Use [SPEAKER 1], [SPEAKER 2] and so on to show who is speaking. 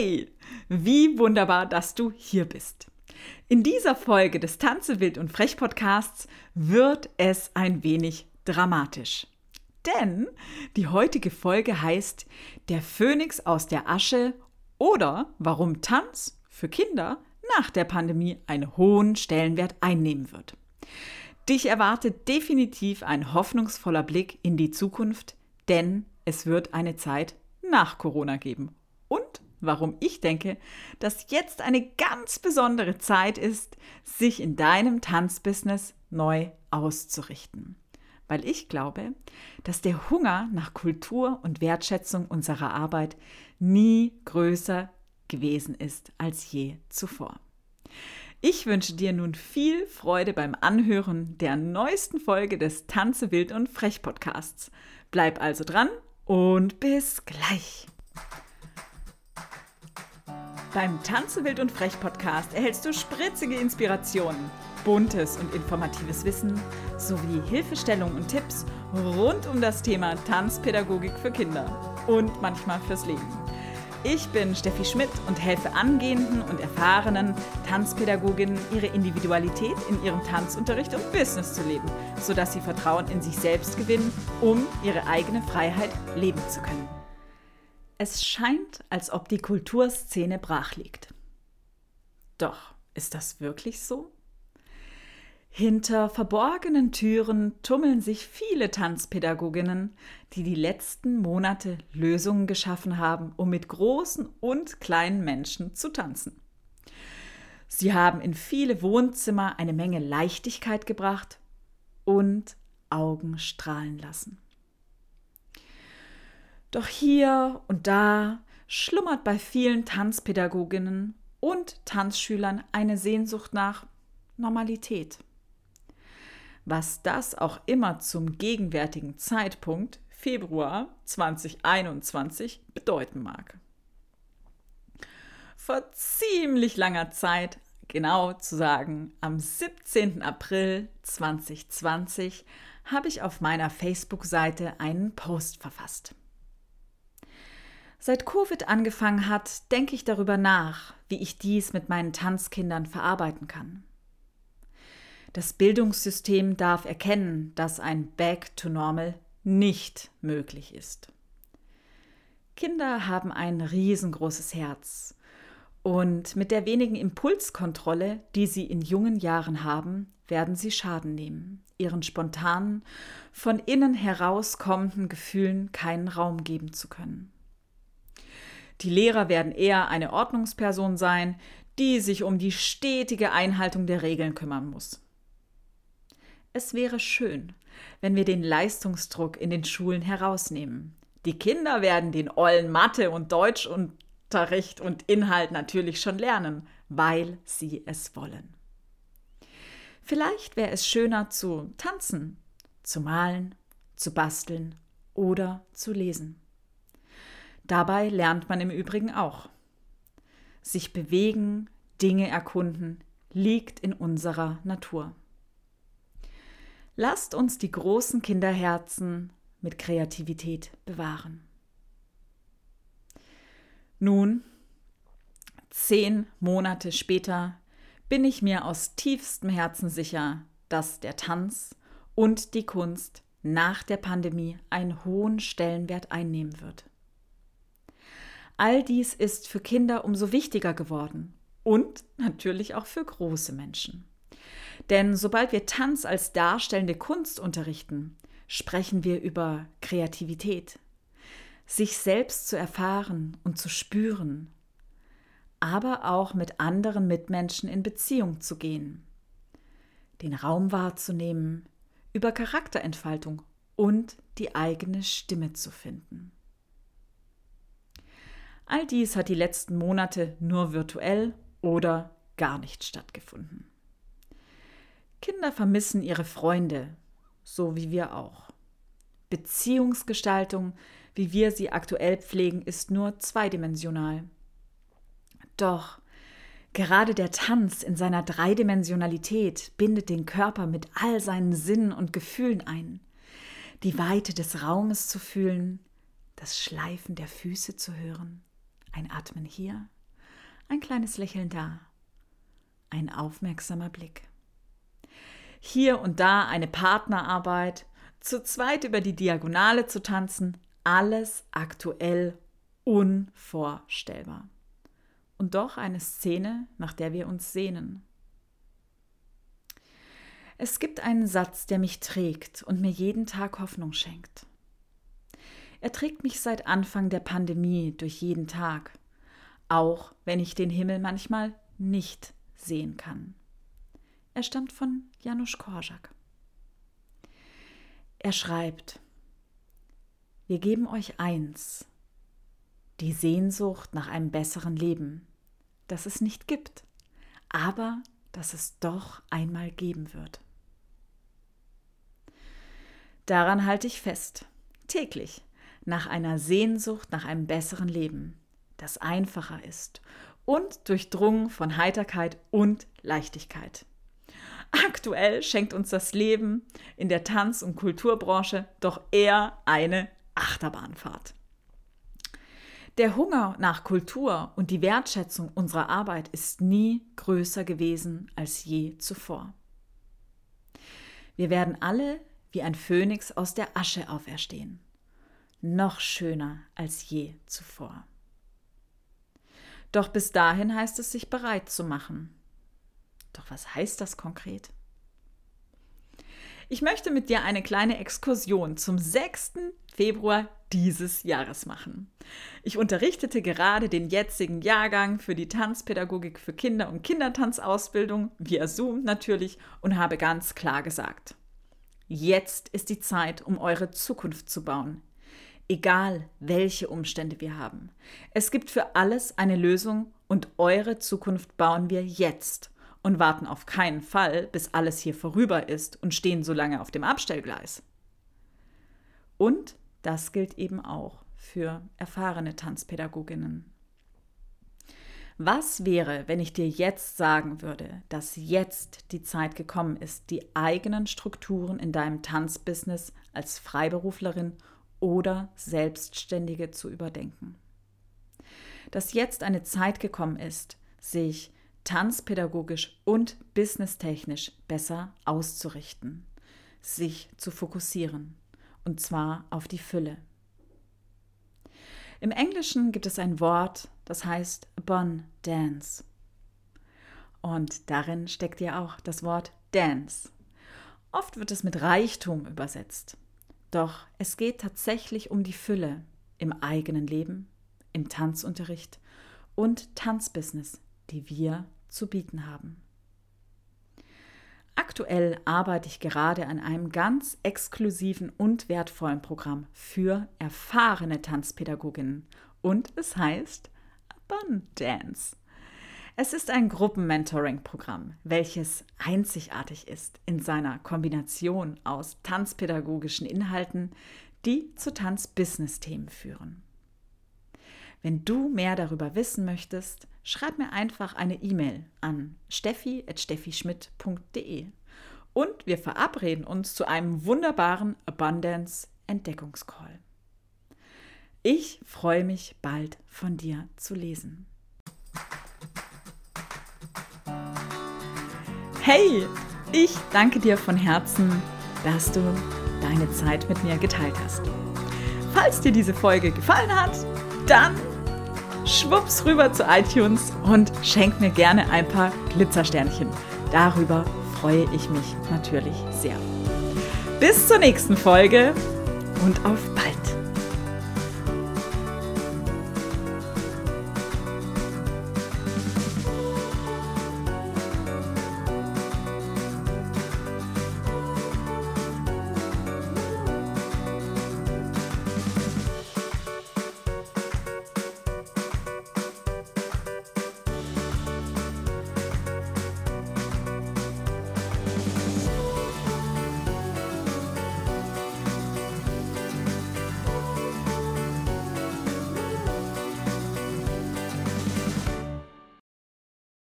[SPEAKER 1] Hey, wie wunderbar, dass du hier bist. In dieser Folge des Tanze wild und frech Podcasts wird es ein wenig dramatisch. Denn die heutige Folge heißt Der Phönix aus der Asche oder warum Tanz für Kinder nach der Pandemie einen hohen Stellenwert einnehmen wird. Dich erwartet definitiv ein hoffnungsvoller Blick in die Zukunft, denn es wird eine Zeit nach Corona geben. Und warum ich denke, dass jetzt eine ganz besondere Zeit ist, sich in deinem Tanzbusiness neu auszurichten. Weil ich glaube, dass der Hunger nach Kultur und Wertschätzung unserer Arbeit nie größer gewesen ist als je zuvor. Ich wünsche dir nun viel Freude beim Anhören der neuesten Folge des Tanze wild und frech Podcasts. Bleib also dran und bis gleich. Beim Tanze wild und frech Podcast erhältst du spritzige Inspirationen, buntes und informatives Wissen sowie Hilfestellungen und Tipps rund um das Thema Tanzpädagogik für Kinder und manchmal fürs Leben. Ich bin Steffi Schmidt und helfe angehenden und erfahrenen Tanzpädagoginnen, ihre Individualität in ihrem Tanzunterricht und Business zu leben, sodass sie Vertrauen in sich selbst gewinnen, um ihre eigene Freiheit leben zu können. Es scheint, als ob die Kulturszene brach liegt. Doch, ist das wirklich so? Hinter verborgenen Türen tummeln sich viele Tanzpädagoginnen, die die letzten Monate Lösungen geschaffen haben, um mit großen und kleinen Menschen zu tanzen. Sie haben in viele Wohnzimmer eine Menge Leichtigkeit gebracht und Augen strahlen lassen. Doch hier und da schlummert bei vielen Tanzpädagoginnen und Tanzschülern eine Sehnsucht nach Normalität was das auch immer zum gegenwärtigen Zeitpunkt Februar 2021 bedeuten mag. Vor ziemlich langer Zeit, genau zu sagen am 17. April 2020, habe ich auf meiner Facebook-Seite einen Post verfasst. Seit Covid angefangen hat, denke ich darüber nach, wie ich dies mit meinen Tanzkindern verarbeiten kann. Das Bildungssystem darf erkennen, dass ein Back to Normal nicht möglich ist. Kinder haben ein riesengroßes Herz und mit der wenigen Impulskontrolle, die sie in jungen Jahren haben, werden sie Schaden nehmen, ihren spontanen, von innen herauskommenden Gefühlen keinen Raum geben zu können. Die Lehrer werden eher eine Ordnungsperson sein, die sich um die stetige Einhaltung der Regeln kümmern muss. Es wäre schön, wenn wir den Leistungsdruck in den Schulen herausnehmen. Die Kinder werden den ollen Mathe- und Deutschunterricht und Inhalt natürlich schon lernen, weil sie es wollen. Vielleicht wäre es schöner zu tanzen, zu malen, zu basteln oder zu lesen. Dabei lernt man im Übrigen auch. Sich bewegen, Dinge erkunden, liegt in unserer Natur. Lasst uns die großen Kinderherzen mit Kreativität bewahren. Nun, zehn Monate später, bin ich mir aus tiefstem Herzen sicher, dass der Tanz und die Kunst nach der Pandemie einen hohen Stellenwert einnehmen wird. All dies ist für Kinder umso wichtiger geworden und natürlich auch für große Menschen. Denn sobald wir Tanz als darstellende Kunst unterrichten, sprechen wir über Kreativität, sich selbst zu erfahren und zu spüren, aber auch mit anderen Mitmenschen in Beziehung zu gehen, den Raum wahrzunehmen, über Charakterentfaltung und die eigene Stimme zu finden. All dies hat die letzten Monate nur virtuell oder gar nicht stattgefunden. Kinder vermissen ihre Freunde, so wie wir auch. Beziehungsgestaltung, wie wir sie aktuell pflegen, ist nur zweidimensional. Doch gerade der Tanz in seiner Dreidimensionalität bindet den Körper mit all seinen Sinnen und Gefühlen ein. Die Weite des Raumes zu fühlen, das Schleifen der Füße zu hören, Ein Atmen hier, ein kleines Lächeln da, ein aufmerksamer Blick. Hier und da eine Partnerarbeit, zu zweit über die Diagonale zu tanzen, alles aktuell unvorstellbar. Und doch eine Szene, nach der wir uns sehnen. Es gibt einen Satz, der mich trägt und mir jeden Tag Hoffnung schenkt. Er trägt mich seit Anfang der Pandemie durch jeden Tag, auch wenn ich den Himmel manchmal nicht sehen kann. Er stammt von Janusz Korczak. Er schreibt, wir geben euch eins, die Sehnsucht nach einem besseren Leben, das es nicht gibt, aber das es doch einmal geben wird. Daran halte ich fest, täglich, nach einer Sehnsucht nach einem besseren Leben, das einfacher ist und durchdrungen von Heiterkeit und Leichtigkeit. Aktuell schenkt uns das Leben in der Tanz- und Kulturbranche doch eher eine Achterbahnfahrt. Der Hunger nach Kultur und die Wertschätzung unserer Arbeit ist nie größer gewesen als je zuvor. Wir werden alle wie ein Phönix aus der Asche auferstehen. Noch schöner als je zuvor. Doch bis dahin heißt es, sich bereit zu machen. Doch was heißt das konkret? Ich möchte mit dir eine kleine Exkursion zum 6. Februar dieses Jahres machen. Ich unterrichtete gerade den jetzigen Jahrgang für die Tanzpädagogik für Kinder und Kindertanzausbildung, via Zoom natürlich, und habe ganz klar gesagt, Jetzt ist die Zeit, um eure Zukunft zu bauen. Egal, welche Umstände wir haben. Es gibt für alles eine Lösung und eure Zukunft bauen wir jetzt und warten auf keinen Fall, bis alles hier vorüber ist und stehen so lange auf dem Abstellgleis. Und das gilt eben auch für erfahrene Tanzpädagoginnen. Was wäre, wenn ich dir jetzt sagen würde, dass jetzt die Zeit gekommen ist, die eigenen Strukturen in deinem Tanzbusiness als Freiberuflerin oder Selbstständige zu überdenken? Dass jetzt eine Zeit gekommen ist, sich tanzpädagogisch und businesstechnisch besser auszurichten, sich zu fokussieren, und zwar auf die Fülle. Im Englischen gibt es ein Wort, das heißt Bon Dance. Und darin steckt ja auch das Wort Dance. Oft wird es mit Reichtum übersetzt. Doch es geht tatsächlich um die Fülle im eigenen Leben, im Tanzunterricht und Tanzbusiness, die wir zu bieten haben. Aktuell arbeite ich gerade an einem ganz exklusiven und wertvollen Programm für erfahrene Tanzpädagoginnen und es heißt Abundance. Es ist ein Gruppenmentoring-Programm, welches einzigartig ist in seiner Kombination aus tanzpädagogischen Inhalten, die zu Tanz-Business-Themen führen. Wenn du mehr darüber wissen möchtest, schreib mir einfach eine E-Mail an steffi.steffischmidt.de und wir verabreden uns zu einem wunderbaren Abundance Entdeckungscall. Ich freue mich bald von dir zu lesen. Hey, ich danke dir von Herzen, dass du deine Zeit mit mir geteilt hast. Falls dir diese Folge gefallen hat, dann schwupps rüber zu iTunes und schenk mir gerne ein paar Glitzersternchen. Darüber freue ich mich natürlich sehr. Bis zur nächsten Folge und auf bald!